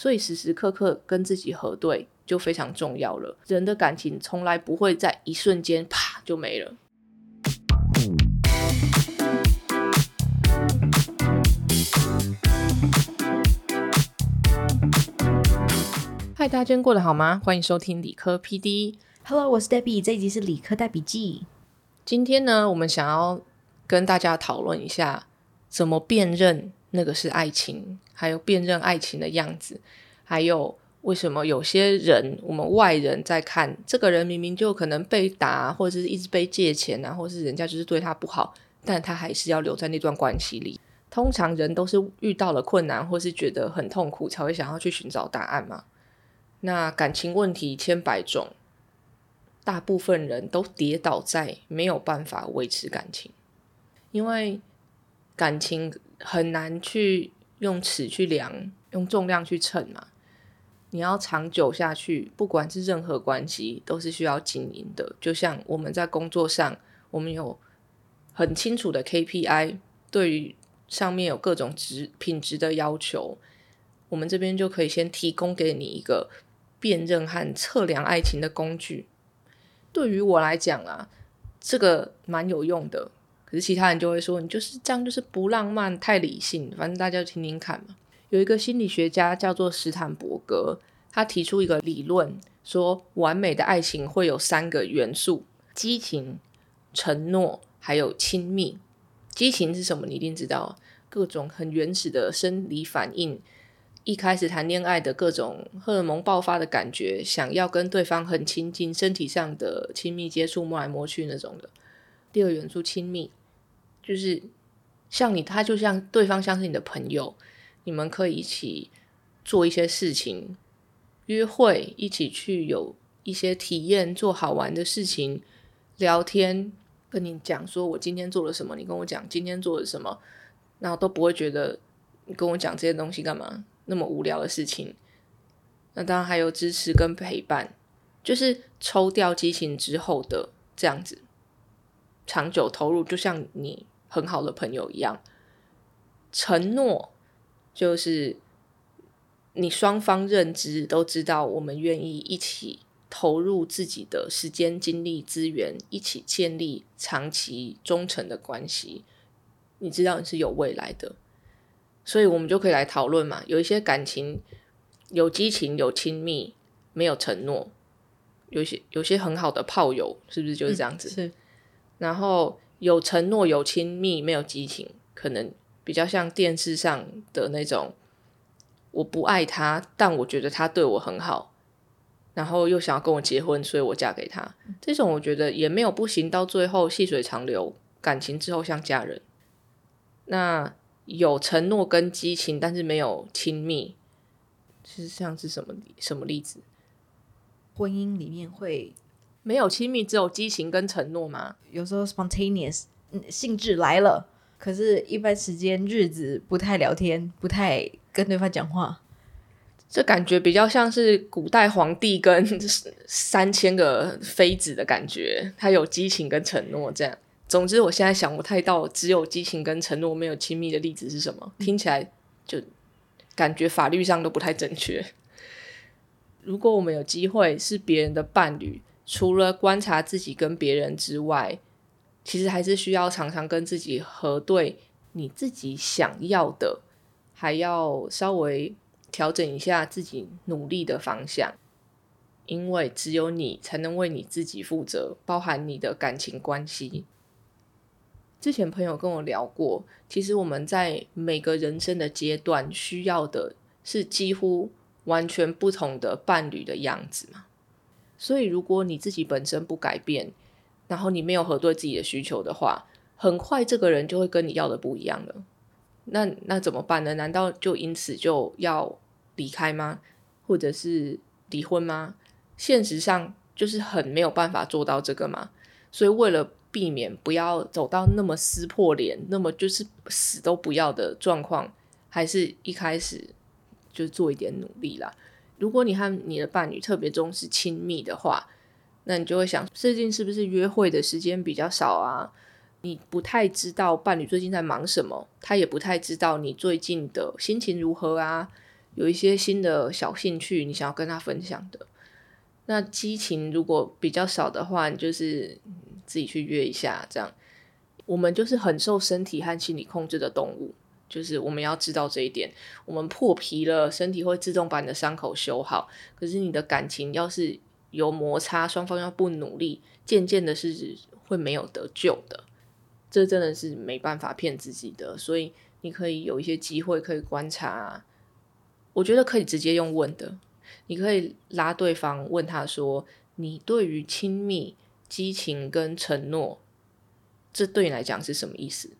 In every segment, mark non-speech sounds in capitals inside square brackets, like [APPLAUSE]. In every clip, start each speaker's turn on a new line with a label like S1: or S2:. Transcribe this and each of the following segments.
S1: 所以时时刻刻跟自己核对就非常重要了。人的感情从来不会在一瞬间啪就没了。嗨，大家今天过得好吗？欢迎收听理科 PD。
S2: Hello，我是 Debbie，这一集是理科带笔记。
S1: 今天呢，我们想要跟大家讨论一下，怎么辨认那个是爱情，还有辨认爱情的样子，还有为什么有些人我们外人在看这个人，明明就可能被打，或者是一直被借钱啊，或是人家就是对他不好，但他还是要留在那段关系里。通常人都是遇到了困难，或是觉得很痛苦，才会想要去寻找答案嘛。那感情问题千百种，大部分人都跌倒在没有办法维持感情，因为感情很难去用尺去量，用重量去称嘛。你要长久下去，不管是任何关系，都是需要经营的。就像我们在工作上，我们有很清楚的 KPI，对于上面有各种值品质的要求，我们这边就可以先提供给你一个辨认和测量爱情的工具。对于我来讲啊，这个蛮有用的。可是其他人就会说，你就是这样，就是不浪漫，太理性。反正大家听听看嘛。有一个心理学家叫做史坦伯格，他提出一个理论，说完美的爱情会有三个元素：激情、承诺，还有亲密。激情是什么？你一定知道，各种很原始的生理反应。一开始谈恋爱的各种荷尔蒙爆发的感觉，想要跟对方很亲近，身体上的亲密接触，摸来摸去那种的。第二元素亲密，就是像你，他就像对方像是你的朋友，你们可以一起做一些事情，约会，一起去有一些体验，做好玩的事情，聊天，跟你讲说我今天做了什么，你跟我讲今天做了什么，然后都不会觉得你跟我讲这些东西干嘛？那么无聊的事情，那当然还有支持跟陪伴，就是抽掉激情之后的这样子，长久投入，就像你很好的朋友一样。承诺就是你双方认知都知道，我们愿意一起投入自己的时间、精力、资源，一起建立长期忠诚的关系。你知道你是有未来的。所以我们就可以来讨论嘛，有一些感情有激情、有亲密，没有承诺；有些有些很好的炮友，是不是就是这样子？
S2: 嗯、是。
S1: 然后有承诺、有亲密，没有激情，可能比较像电视上的那种，我不爱他，但我觉得他对我很好，然后又想要跟我结婚，所以我嫁给他。这种我觉得也没有不行，到最后细水长流，感情之后像家人。那。有承诺跟激情，但是没有亲密，是像是什么什么例子？
S2: 婚姻里面会
S1: 没有亲密，只有激情跟承诺吗？
S2: 有时候 spontaneous，嗯，兴致来了，可是一般时间日子不太聊天，不太跟对方讲话，
S1: 这感觉比较像是古代皇帝跟 [LAUGHS] 三千个妃子的感觉，他有激情跟承诺这样。总之，我现在想不太到只有激情跟承诺没有亲密的例子是什么，听起来就感觉法律上都不太正确。如果我们有机会是别人的伴侣，除了观察自己跟别人之外，其实还是需要常常跟自己核对你自己想要的，还要稍微调整一下自己努力的方向，因为只有你才能为你自己负责，包含你的感情关系。之前朋友跟我聊过，其实我们在每个人生的阶段需要的是几乎完全不同的伴侣的样子嘛。所以如果你自己本身不改变，然后你没有核对自己的需求的话，很快这个人就会跟你要的不一样了。那那怎么办呢？难道就因此就要离开吗？或者是离婚吗？现实上就是很没有办法做到这个嘛。所以为了避免不要走到那么撕破脸，那么就是死都不要的状况，还是一开始就做一点努力啦。如果你和你的伴侣特别重视亲密的话，那你就会想，最近是不是约会的时间比较少啊？你不太知道伴侣最近在忙什么，他也不太知道你最近的心情如何啊。有一些新的小兴趣，你想要跟他分享的。那激情如果比较少的话，你就是自己去约一下，这样。我们就是很受身体和心理控制的动物，就是我们要知道这一点。我们破皮了，身体会自动把你的伤口修好。可是你的感情要是有摩擦，双方要不努力，渐渐的是会没有得救的。这真的是没办法骗自己的。所以你可以有一些机会可以观察，我觉得可以直接用问的，你可以拉对方问他说：“你对于亲密、激情跟承诺。”这对你来讲是什么意思？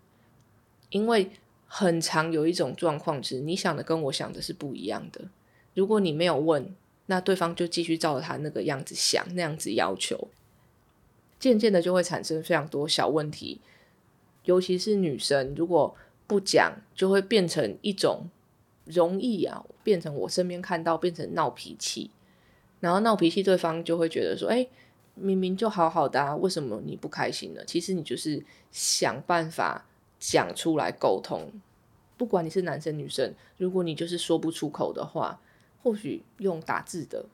S1: 因为很常有一种状况是，你想的跟我想的是不一样的。如果你没有问，那对方就继续照着他那个样子想，那样子要求，渐渐的就会产生非常多小问题。尤其是女生，如果不讲，就会变成一种容易啊，变成我身边看到变成闹脾气，然后闹脾气，对方就会觉得说：“哎。”明明就好好的啊，为什么你不开心呢？其实你就是想办法讲出来沟通。不管你是男生女生，如果你就是说不出口的话，或许用打字的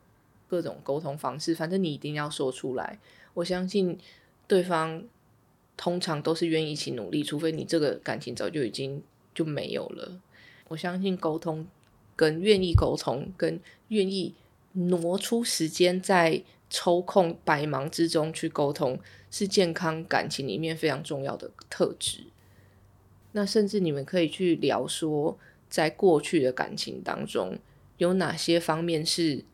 S1: 各种沟通方式，反正你一定要说出来。我相信对方通常都是愿意一起努力，除非你这个感情早就已经就没有了。我相信沟通跟愿意沟通，跟愿意挪出时间在。抽空百忙之中去沟通，是健康感情里面非常重要的特质。那甚至你们可以去聊说，在过去的感情当中，有哪些方面是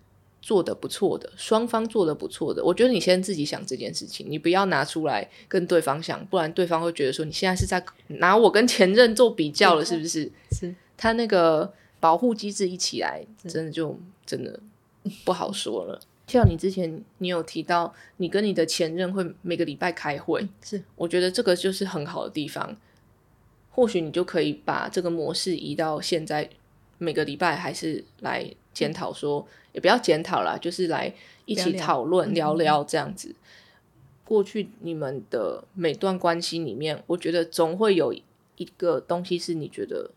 S1: 做的不错的，双方做的不错的。我觉得你先自己想这件事情，你不要拿出来跟对方想，不然对方会觉得说你现在是在拿我跟前任做比较了，是不是？[LAUGHS]
S2: 是
S1: 他那个保护机制一起来，真的就真的不好说了。[LAUGHS] 像你之前，你有提到你跟你的前任会每个礼拜开会，
S2: 是
S1: 我觉得这个就是很好的地方。或许你就可以把这个模式移到现在，每个礼拜还是来检讨，说也不要检讨啦，就是来一起讨论聊聊这样子。过去你们的每段关系里面，我觉得总会有一个东西是你觉得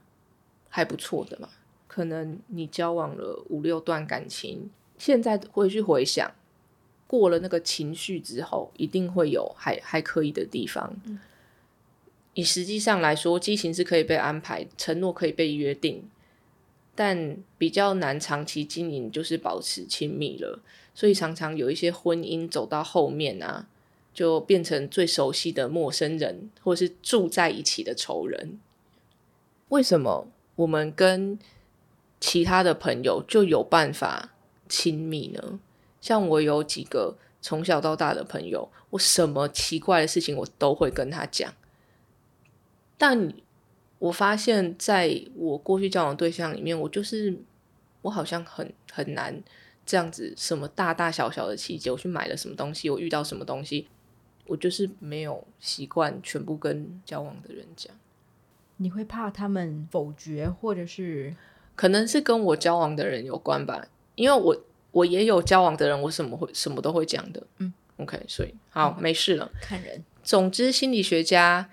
S1: 还不错的嘛？可能你交往了五六段感情。现在回去回想，过了那个情绪之后，一定会有还还可以的地方。以实际上来说，激情是可以被安排，承诺可以被约定，但比较难长期经营，就是保持亲密了。所以常常有一些婚姻走到后面啊，就变成最熟悉的陌生人，或是住在一起的仇人。为什么我们跟其他的朋友就有办法？亲密呢？像我有几个从小到大的朋友，我什么奇怪的事情我都会跟他讲。但我发现，在我过去交往对象里面，我就是我好像很很难这样子，什么大大小小的细节，我去买了什么东西，我遇到什么东西，我就是没有习惯全部跟交往的人讲。
S2: 你会怕他们否决，或者是
S1: 可能是跟我交往的人有关吧？因为我我也有交往的人，我什么会什么都会讲的，嗯，OK，所以好没事了。
S2: 看人，
S1: 总之，心理学家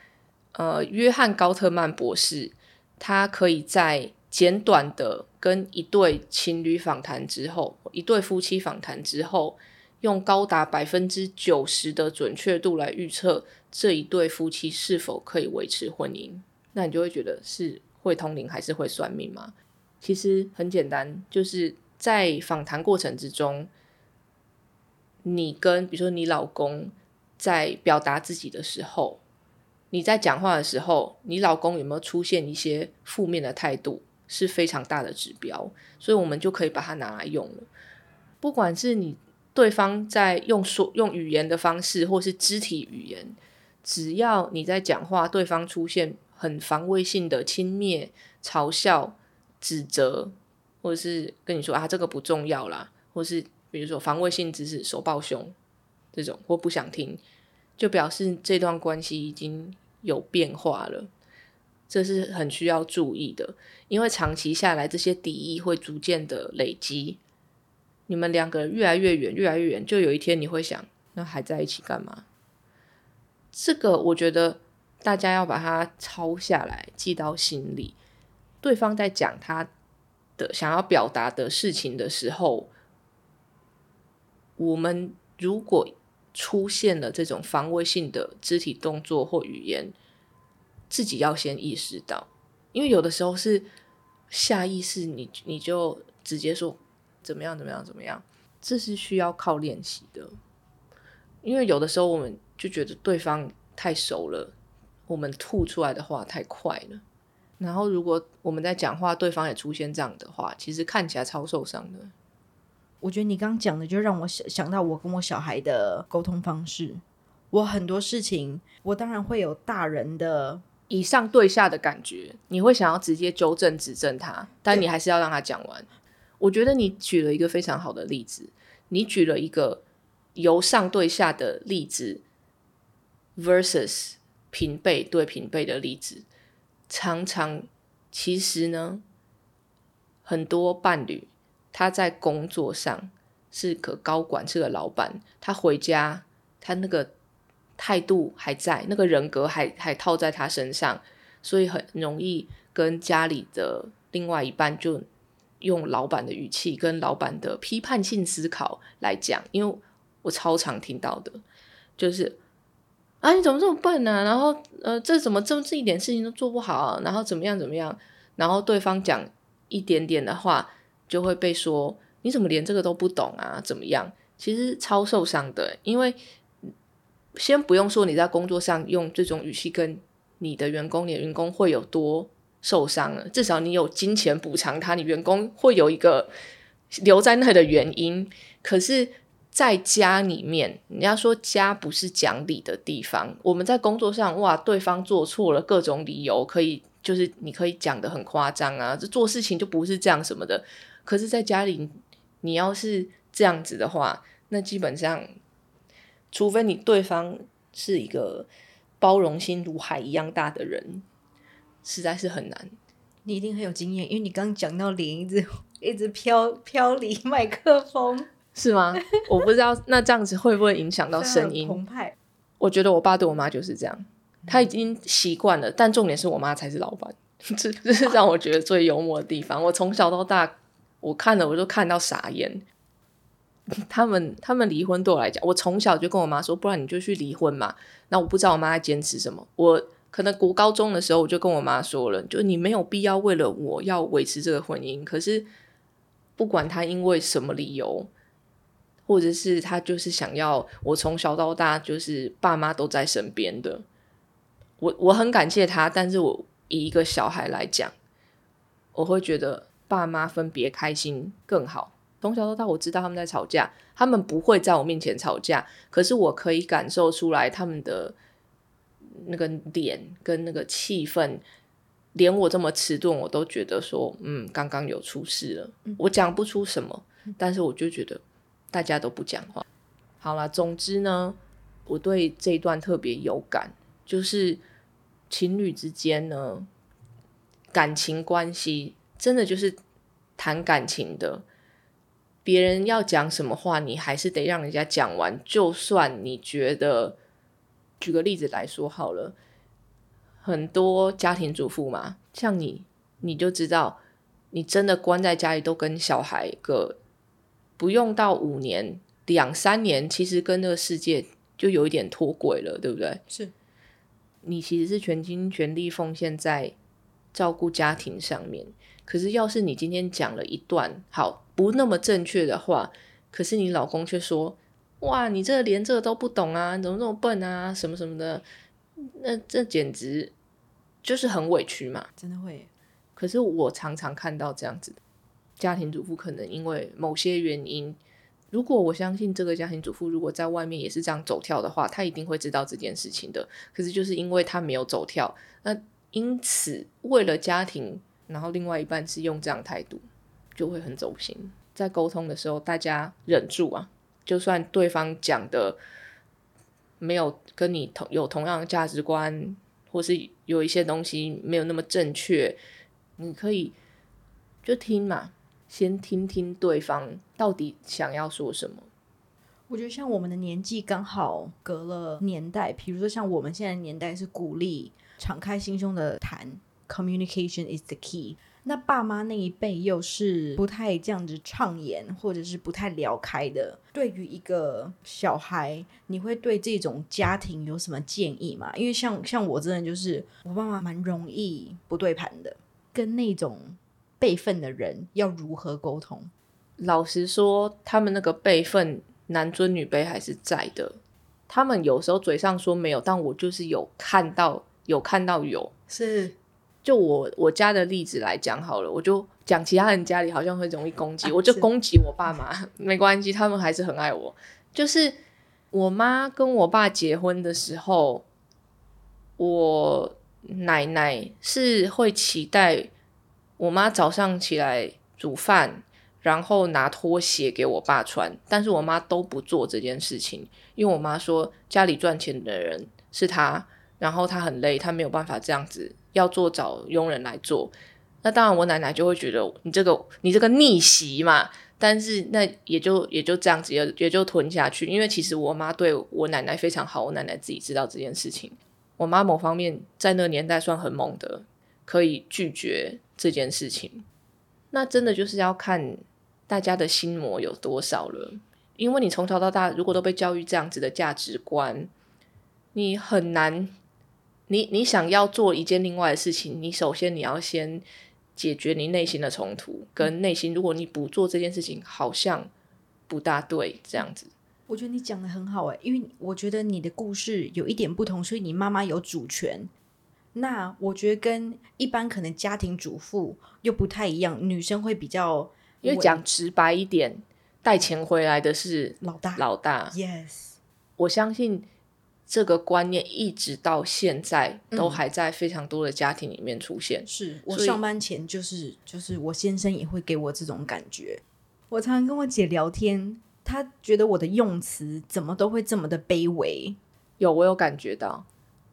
S1: 呃约翰高特曼博士，他可以在简短的跟一对情侣访谈之后，一对夫妻访谈之后，用高达百分之九十的准确度来预测这一对夫妻是否可以维持婚姻。那你就会觉得是会通灵还是会算命吗？其实很简单，就是。在访谈过程之中，你跟比如说你老公在表达自己的时候，你在讲话的时候，你老公有没有出现一些负面的态度，是非常大的指标，所以我们就可以把它拿来用了。不管是你对方在用说用语言的方式，或是肢体语言，只要你在讲话，对方出现很防卫性的轻蔑、嘲笑、指责。或者是跟你说啊，这个不重要啦，或是比如说防卫性知识、手抱胸这种，或不想听，就表示这段关系已经有变化了，这是很需要注意的，因为长期下来，这些敌意会逐渐的累积，你们两个人越来越远，越来越远，就有一天你会想，那还在一起干嘛？这个我觉得大家要把它抄下来，记到心里，对方在讲他。的想要表达的事情的时候，我们如果出现了这种防卫性的肢体动作或语言，自己要先意识到，因为有的时候是下意识，你你就直接说怎么样怎么样怎么样，这是需要靠练习的。因为有的时候我们就觉得对方太熟了，我们吐出来的话太快了。然后如果我们在讲话，对方也出现这样的话，其实看起来超受伤的。
S2: 我觉得你刚刚讲的，就让我想想到我跟我小孩的沟通方式。我很多事情，我当然会有大人的
S1: 以上对下的感觉，你会想要直接纠正指正他，但你还是要让他讲完。我觉得你举了一个非常好的例子，你举了一个由上对下的例子，versus 平辈对平辈的例子。常常，其实呢，很多伴侣他在工作上是个高管，是个老板，他回家他那个态度还在，那个人格还还套在他身上，所以很容易跟家里的另外一半就用老板的语气跟老板的批判性思考来讲，因为我超常听到的，就是。啊，你怎么这么笨呢？然后，呃，这怎么这么这一点事情都做不好？然后怎么样怎么样？然后对方讲一点点的话，就会被说你怎么连这个都不懂啊？怎么样？其实超受伤的，因为先不用说你在工作上用这种语气跟你的员工，你的员工会有多受伤了。至少你有金钱补偿他，你员工会有一个留在那的原因。可是。在家里面，你要说家不是讲理的地方。我们在工作上，哇，对方做错了各种理由，可以就是你可以讲的很夸张啊，这做事情就不是这样什么的。可是，在家里，你要是这样子的话，那基本上，除非你对方是一个包容心如海一样大的人，实在是很难。
S2: 你一定很有经验，因为你刚讲到脸一直一直飘飘离麦克风。
S1: 是吗？我不知道，那这样子会不会影响到 [LAUGHS] 声音？
S2: 澎湃。
S1: 我觉得我爸对我妈就是这样，他已经习惯了。但重点是我妈才是老板，[LAUGHS] 这这是让我觉得最幽默的地方。我从小到大，我看了我就看到傻眼。他们他们离婚对我来讲，我从小就跟我妈说，不然你就去离婚嘛。那我不知道我妈在坚持什么。我可能读高中的时候，我就跟我妈说了，就你没有必要为了我要维持这个婚姻。可是不管他因为什么理由。或者是他就是想要我从小到大就是爸妈都在身边的，我我很感谢他，但是我以一个小孩来讲，我会觉得爸妈分别开心更好。从小到大我知道他们在吵架，他们不会在我面前吵架，可是我可以感受出来他们的那个脸跟那个气氛，连我这么迟钝我都觉得说，嗯，刚刚有出事了。我讲不出什么，但是我就觉得。大家都不讲话。好了，总之呢，我对这一段特别有感，就是情侣之间呢，感情关系真的就是谈感情的。别人要讲什么话，你还是得让人家讲完。就算你觉得，举个例子来说好了，很多家庭主妇嘛，像你，你就知道，你真的关在家里都跟小孩个。不用到五年、两三年，其实跟这个世界就有一点脱轨了，对不对？
S2: 是，
S1: 你其实是全心全力奉献在照顾家庭上面。可是，要是你今天讲了一段好不那么正确的话，可是你老公却说：“哇，你这连这个都不懂啊，怎么这么笨啊，什么什么的。”那这简直就是很委屈嘛，
S2: 真的会。
S1: 可是我常常看到这样子的。家庭主妇可能因为某些原因，如果我相信这个家庭主妇如果在外面也是这样走跳的话，她一定会知道这件事情的。可是就是因为她没有走跳，那因此为了家庭，然后另外一半是用这样态度，就会很走心。在沟通的时候，大家忍住啊，就算对方讲的没有跟你同有同样的价值观，或是有一些东西没有那么正确，你可以就听嘛。先听听对方到底想要说什么。
S2: 我觉得像我们的年纪刚好隔了年代，比如说像我们现在年代是鼓励敞开心胸的谈，communication is the key。那爸妈那一辈又是不太这样子畅言，或者是不太聊开的。对于一个小孩，你会对这种家庭有什么建议吗？因为像像我真的就是我爸妈蛮容易不对盘的，跟那种辈分的人要如何沟通？
S1: 老实说，他们那个辈分男尊女卑还是在的。他们有时候嘴上说没有，但我就是有看到，有看到有
S2: 是。
S1: 就我我家的例子来讲好了，我就讲其他人家里好像会容易攻击，我就攻击我爸妈，[LAUGHS] 没关系，他们还是很爱我。就是我妈跟我爸结婚的时候，我奶奶是会期待我妈早上起来煮饭，然后拿拖鞋给我爸穿，但是我妈都不做这件事情，因为我妈说家里赚钱的人是她，然后他很累，他没有办法这样子。要做找佣人来做，那当然我奶奶就会觉得你这个你这个逆袭嘛，但是那也就也就这样子也也就吞下去，因为其实我妈对我奶奶非常好，我奶奶自己知道这件事情。我妈某方面在那个年代算很猛的，可以拒绝这件事情。那真的就是要看大家的心魔有多少了，因为你从小到大如果都被教育这样子的价值观，你很难。你你想要做一件另外的事情，你首先你要先解决你内心的冲突跟内心。如果你不做这件事情，好像不大对这样子。
S2: 我觉得你讲的很好哎，因为我觉得你的故事有一点不同，所以你妈妈有主权。那我觉得跟一般可能家庭主妇又不太一样，女生会比较，
S1: 因为讲直白一点，带钱回来的是
S2: 老大，
S1: 老大。
S2: Yes，
S1: 我相信。这个观念一直到现在都还在非常多的家庭里面出现。
S2: 是我上班前就是就是我先生也会给我这种感觉。我常常跟我姐聊天，她觉得我的用词怎么都会这么的卑微。
S1: 有我有感觉到，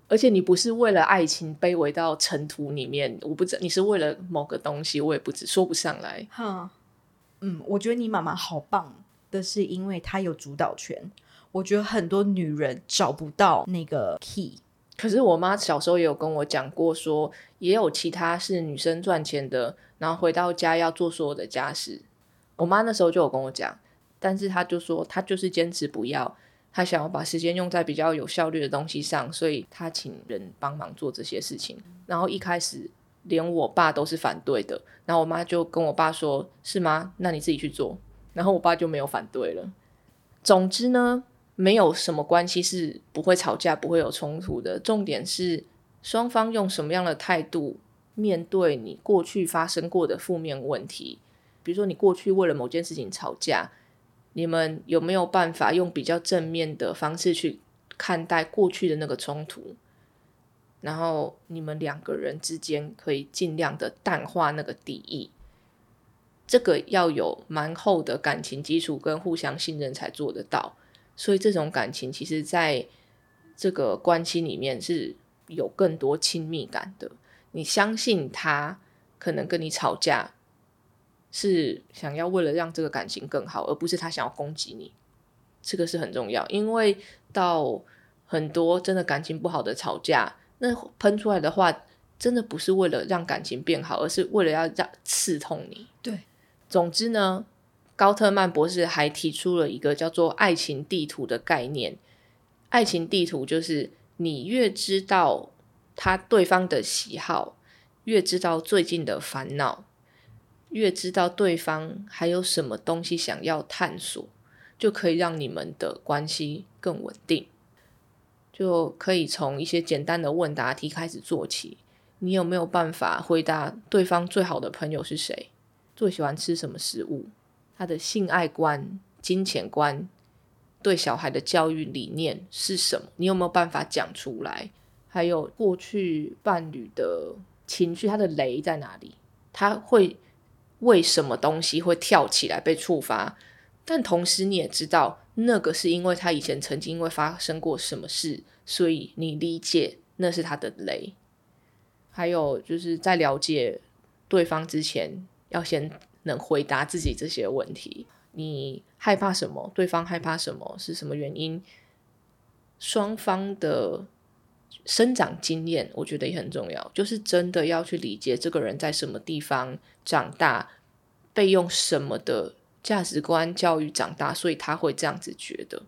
S1: 而且你不是为了爱情卑微到尘土里面，我不知你是为了某个东西，我也不知说不上来。
S2: 哈，嗯，我觉得你妈妈好棒的是因为她有主导权。我觉得很多女人找不到那个 key，
S1: 可是我妈小时候也有跟我讲过，说也有其他是女生赚钱的，然后回到家要做所有的家事。我妈那时候就有跟我讲，但是她就说她就是坚持不要，她想要把时间用在比较有效率的东西上，所以她请人帮忙做这些事情。然后一开始连我爸都是反对的，然后我妈就跟我爸说：“是吗？那你自己去做。”然后我爸就没有反对了。总之呢。没有什么关系是不会吵架、不会有冲突的。重点是双方用什么样的态度面对你过去发生过的负面问题。比如说，你过去为了某件事情吵架，你们有没有办法用比较正面的方式去看待过去的那个冲突？然后你们两个人之间可以尽量的淡化那个敌意。这个要有蛮厚的感情基础跟互相信任才做得到。所以这种感情其实在这个关系里面是有更多亲密感的。你相信他可能跟你吵架是想要为了让这个感情更好，而不是他想要攻击你。这个是很重要，因为到很多真的感情不好的吵架，那喷出来的话真的不是为了让感情变好，而是为了要让刺痛你。
S2: 对，
S1: 总之呢。高特曼博士还提出了一个叫做“爱情地图”的概念。爱情地图就是你越知道他对方的喜好，越知道最近的烦恼，越知道对方还有什么东西想要探索，就可以让你们的关系更稳定。就可以从一些简单的问答题开始做起。你有没有办法回答对方最好的朋友是谁？最喜欢吃什么食物？他的性爱观、金钱观、对小孩的教育理念是什么？你有没有办法讲出来？还有过去伴侣的情绪，他的雷在哪里？他会为什么东西会跳起来被触发？但同时你也知道，那个是因为他以前曾经因为发生过什么事，所以你理解那是他的雷。还有就是在了解对方之前，要先。能回答自己这些问题，你害怕什么？对方害怕什么？是什么原因？双方的生长经验，我觉得也很重要，就是真的要去理解这个人在什么地方长大，被用什么的价值观教育长大，所以他会这样子觉得。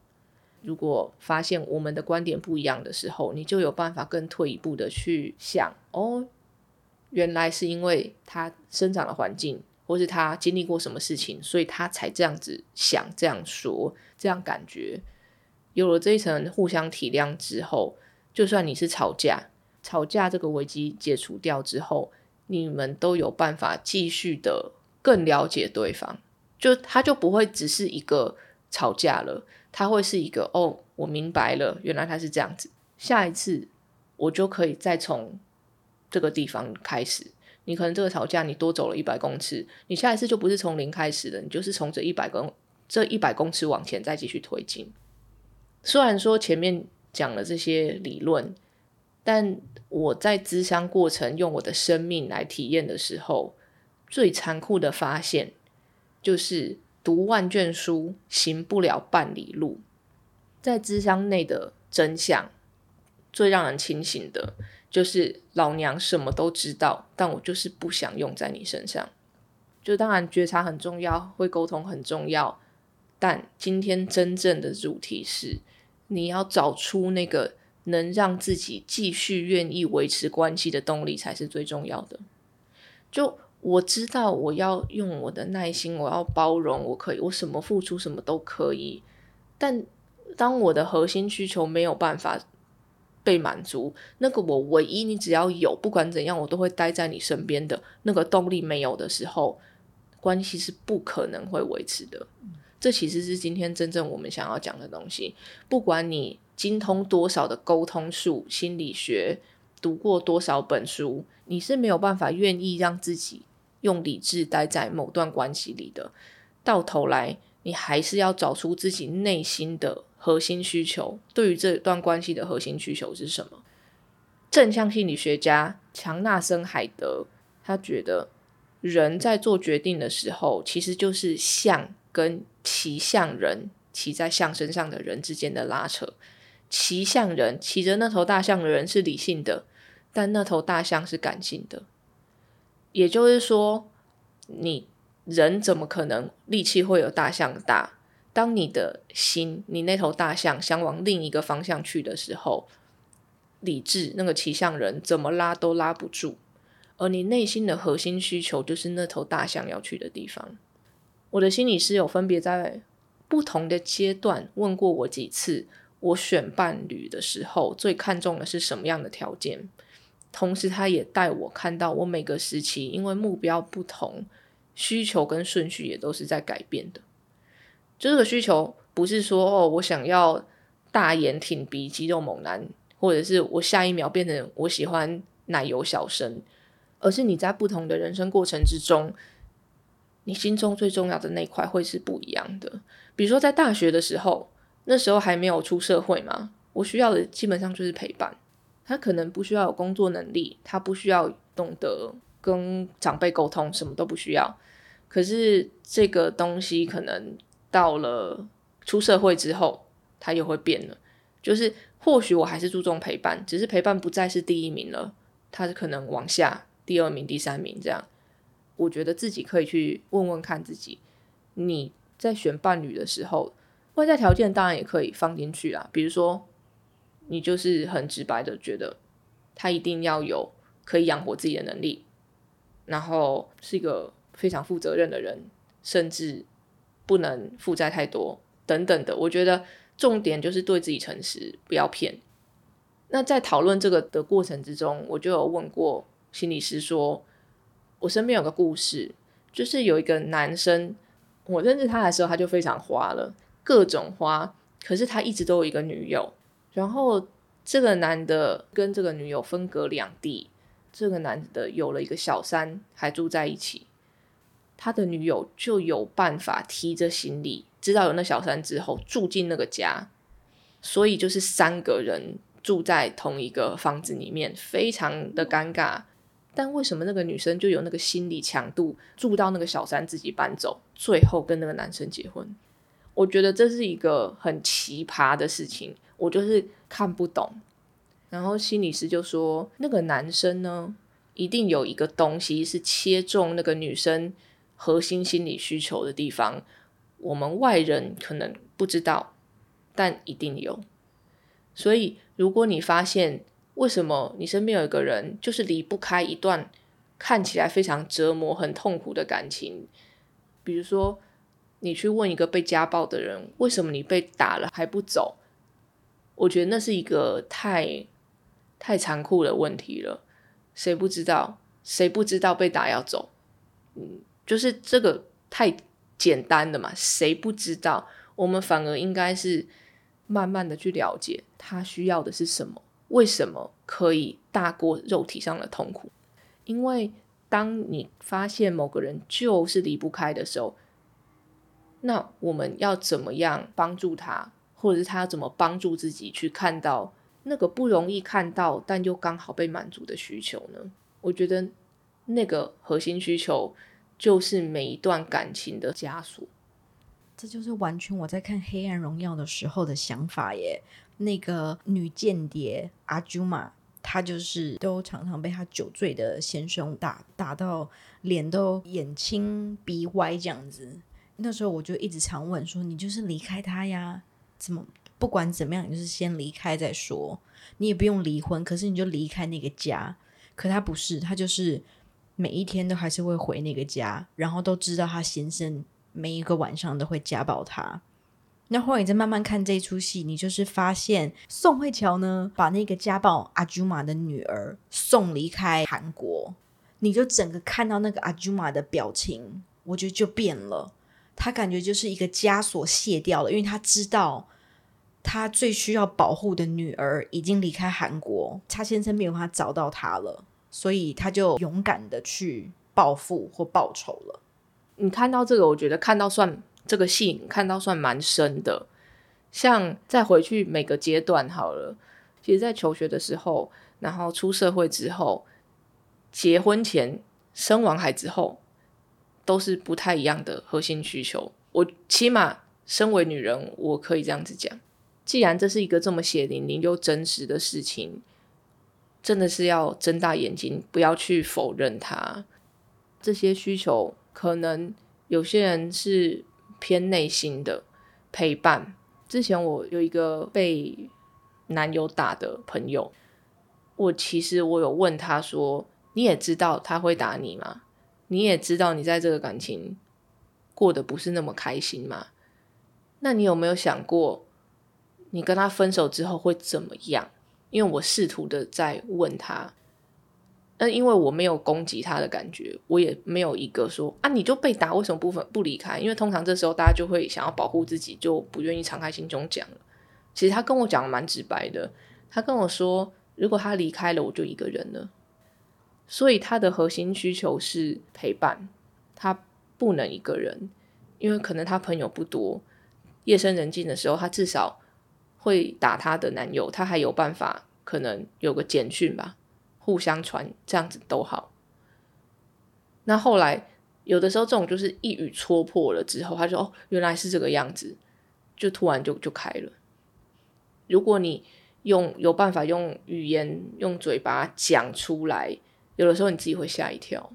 S1: 如果发现我们的观点不一样的时候，你就有办法更退一步的去想，哦，原来是因为他生长的环境，或是他经历过什么事情，所以他才这样子想、这样说、这样感觉。有了这一层互相体谅之后。就算你是吵架，吵架这个危机解除掉之后，你们都有办法继续的更了解对方，就他就不会只是一个吵架了，他会是一个哦，我明白了，原来他是这样子，下一次我就可以再从这个地方开始。你可能这个吵架你多走了一百公尺，你下一次就不是从零开始的，你就是从这一百公这一百公尺往前再继续推进。虽然说前面。讲了这些理论，但我在咨商过程用我的生命来体验的时候，最残酷的发现就是读万卷书行不了半里路。在咨商内的真相，最让人清醒的就是老娘什么都知道，但我就是不想用在你身上。就当然觉察很重要，会沟通很重要，但今天真正的主题是。你要找出那个能让自己继续愿意维持关系的动力，才是最重要的。就我知道，我要用我的耐心，我要包容，我可以，我什么付出什么都可以。但当我的核心需求没有办法被满足，那个我唯一你只要有，不管怎样，我都会待在你身边的那个动力没有的时候，关系是不可能会维持的。这其实是今天真正我们想要讲的东西。不管你精通多少的沟通术、心理学，读过多少本书，你是没有办法愿意让自己用理智待在某段关系里的。到头来，你还是要找出自己内心的核心需求。对于这段关系的核心需求是什么？正向心理学家强纳森·海德他觉得，人在做决定的时候，其实就是像跟骑象人骑在象身上的人之间的拉扯，骑象人骑着那头大象的人是理性的，但那头大象是感性的。也就是说，你人怎么可能力气会有大象大？当你的心，你那头大象想往另一个方向去的时候，理智那个骑象人怎么拉都拉不住，而你内心的核心需求就是那头大象要去的地方。我的心理师有分别在不同的阶段问过我几次，我选伴侣的时候最看重的是什么样的条件？同时，他也带我看到我每个时期因为目标不同，需求跟顺序也都是在改变的。就这个需求不是说哦，我想要大眼挺鼻肌肉猛男，或者是我下一秒变成我喜欢奶油小生，而是你在不同的人生过程之中。你心中最重要的那块会是不一样的。比如说，在大学的时候，那时候还没有出社会嘛，我需要的基本上就是陪伴。他可能不需要有工作能力，他不需要懂得跟长辈沟通，什么都不需要。可是这个东西可能到了出社会之后，他又会变了。就是或许我还是注重陪伴，只是陪伴不再是第一名了，他可能往下第二名、第三名这样。我觉得自己可以去问问看自己，你在选伴侣的时候，外在条件当然也可以放进去啦。比如说，你就是很直白的觉得他一定要有可以养活自己的能力，然后是一个非常负责任的人，甚至不能负债太多等等的。我觉得重点就是对自己诚实，不要骗。那在讨论这个的过程之中，我就有问过心理师说。我身边有个故事，就是有一个男生，我认识他的时候，他就非常花了，各种花。可是他一直都有一个女友，然后这个男的跟这个女友分隔两地，这个男的有了一个小三，还住在一起。他的女友就有办法提着行李，知道有那小三之后，住进那个家，所以就是三个人住在同一个房子里面，非常的尴尬。但为什么那个女生就有那个心理强度，住到那个小三自己搬走，最后跟那个男生结婚？我觉得这是一个很奇葩的事情，我就是看不懂。然后心理师就说，那个男生呢，一定有一个东西是切中那个女生核心心理需求的地方，我们外人可能不知道，但一定有。所以，如果你发现为什么你身边有一个人就是离不开一段看起来非常折磨、很痛苦的感情，比如说你去问一个被家暴的人，为什么你被打了还不走？我觉得那是一个太太残酷的问题了。谁不知道？谁不知道被打要走？嗯，就是这个太简单的嘛。谁不知道？我们反而应该是慢慢的去了解他需要的是什么，为什么可以大过肉体上的痛苦？因为当你发现某个人就是离不开的时候，那我们要怎么样帮助他？或者是他要怎么帮助自己去看到那个不容易看到，但又刚好被满足的需求呢？我觉得那个核心需求就是每一段感情的枷锁。
S2: 这就是完全我在看《黑暗荣耀》的时候的想法耶。那个女间谍阿朱玛，她就是都常常被她酒醉的先生打打到脸都眼青鼻歪这样子。那时候我就一直常问说：“你就是离开他呀？”怎么不管怎么样，你就是先离开再说。你也不用离婚，可是你就离开那个家。可他不是，他就是每一天都还是会回那个家，然后都知道他先生每一个晚上都会家暴他。那后来你再慢慢看这出戏，你就是发现宋慧乔呢，把那个家暴阿朱玛的女儿送离开韩国，你就整个看到那个阿朱玛的表情，我觉得就变了。他感觉就是一个枷锁卸掉了，因为他知道他最需要保护的女儿已经离开韩国，他先生没有办法找到他了，所以他就勇敢的去报复或报仇了。
S1: 你看到这个，我觉得看到算这个戏看到算蛮深的。像再回去每个阶段好了，其实，在求学的时候，然后出社会之后，结婚前，生完孩子后。都是不太一样的核心需求。我起码身为女人，我可以这样子讲。既然这是一个这么血淋淋又真实的事情，真的是要睁大眼睛，不要去否认它。这些需求可能有些人是偏内心的陪伴。之前我有一个被男友打的朋友，我其实我有问他说：“你也知道他会打你吗？”你也知道你在这个感情过得不是那么开心吗？那你有没有想过，你跟他分手之后会怎么样？因为我试图的在问他，那因为我没有攻击他的感觉，我也没有一个说啊，你就被打，为什么不分不离开？因为通常这时候大家就会想要保护自己，就不愿意敞开心胸讲了。其实他跟我讲的蛮直白的，他跟我说，如果他离开了，我就一个人了。所以他的核心需求是陪伴，他不能一个人，因为可能他朋友不多，夜深人静的时候，他至少会打他的男友，他还有办法，可能有个简讯吧，互相传，这样子都好。那后来有的时候，这种就是一语戳破了之后，他说：“哦，原来是这个样子。”就突然就就开了。如果你用有办法用语言、用嘴巴讲出来。有的时候你自己会吓一跳，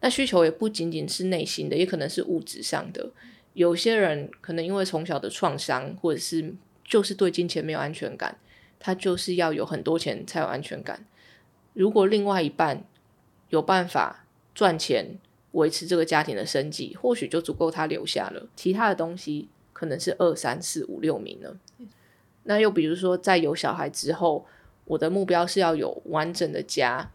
S1: 那需求也不仅仅是内心的，也可能是物质上的。有些人可能因为从小的创伤，或者是就是对金钱没有安全感，他就是要有很多钱才有安全感。如果另外一半有办法赚钱维持这个家庭的生计，或许就足够他留下了。其他的东西可能是二三四五六名呢。那又比如说，在有小孩之后，我的目标是要有完整的家。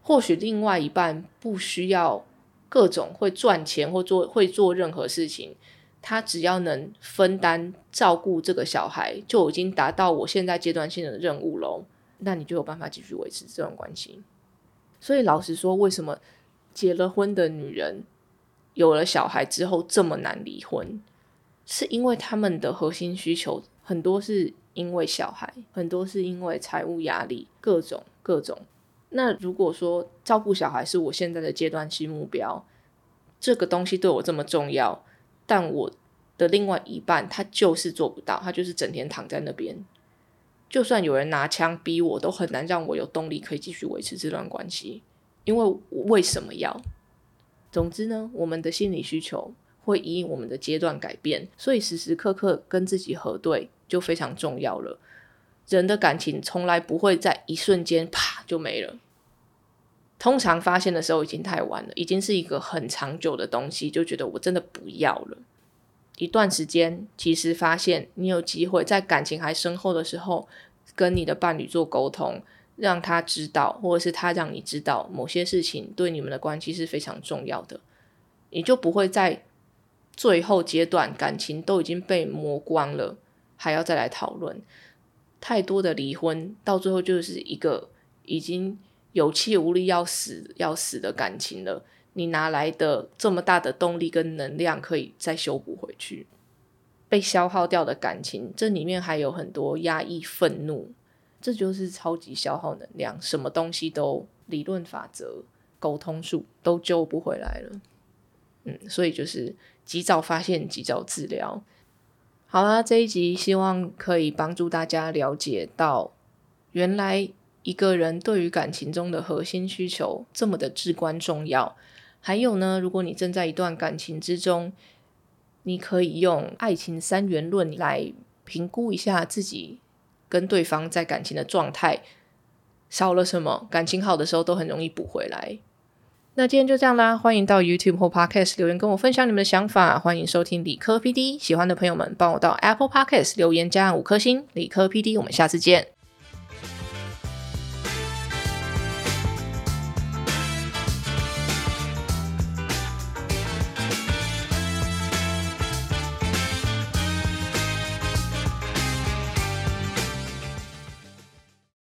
S1: 或许另外一半不需要各种会赚钱或做会做任何事情，他只要能分担照顾这个小孩，就已经达到我现在阶段性的任务喽。那你就有办法继续维持这段关系。所以老实说，为什么结了婚的女人有了小孩之后这么难离婚？是因为他们的核心需求很多是因为小孩，很多是因为财务压力，各种各种。那如果说照顾小孩是我现在的阶段性目标，这个东西对我这么重要，但我的另外一半他就是做不到，他就是整天躺在那边，就算有人拿枪逼我，都很难让我有动力可以继续维持这段关系。因为为什么要？总之呢，我们的心理需求会以我们的阶段改变，所以时时刻刻跟自己核对就非常重要了。人的感情从来不会在一瞬间啪就没了，通常发现的时候已经太晚了，已经是一个很长久的东西，就觉得我真的不要了。一段时间，其实发现你有机会在感情还深厚的时候，跟你的伴侣做沟通，让他知道，或者是他让你知道某些事情对你们的关系是非常重要的，你就不会在最后阶段感情都已经被磨光了，还要再来讨论。太多的离婚，到最后就是一个已经有气无力要死要死的感情了。你拿来的这么大的动力跟能量，可以再修补回去被消耗掉的感情，这里面还有很多压抑、愤怒，这就是超级消耗能量。什么东西都理论法则、沟通术都救不回来了。嗯，所以就是及早发现，及早治疗。好啦，这一集希望可以帮助大家了解到，原来一个人对于感情中的核心需求这么的至关重要。还有呢，如果你正在一段感情之中，你可以用爱情三元论来评估一下自己跟对方在感情的状态少了什么，感情好的时候都很容易补回来。那今天就这样啦，欢迎到 YouTube 或 Podcast 留言跟我分享你们的想法，欢迎收听理科 PD，喜欢的朋友们帮我到 Apple Podcast 留言加五颗星，理科 PD，我们下次见。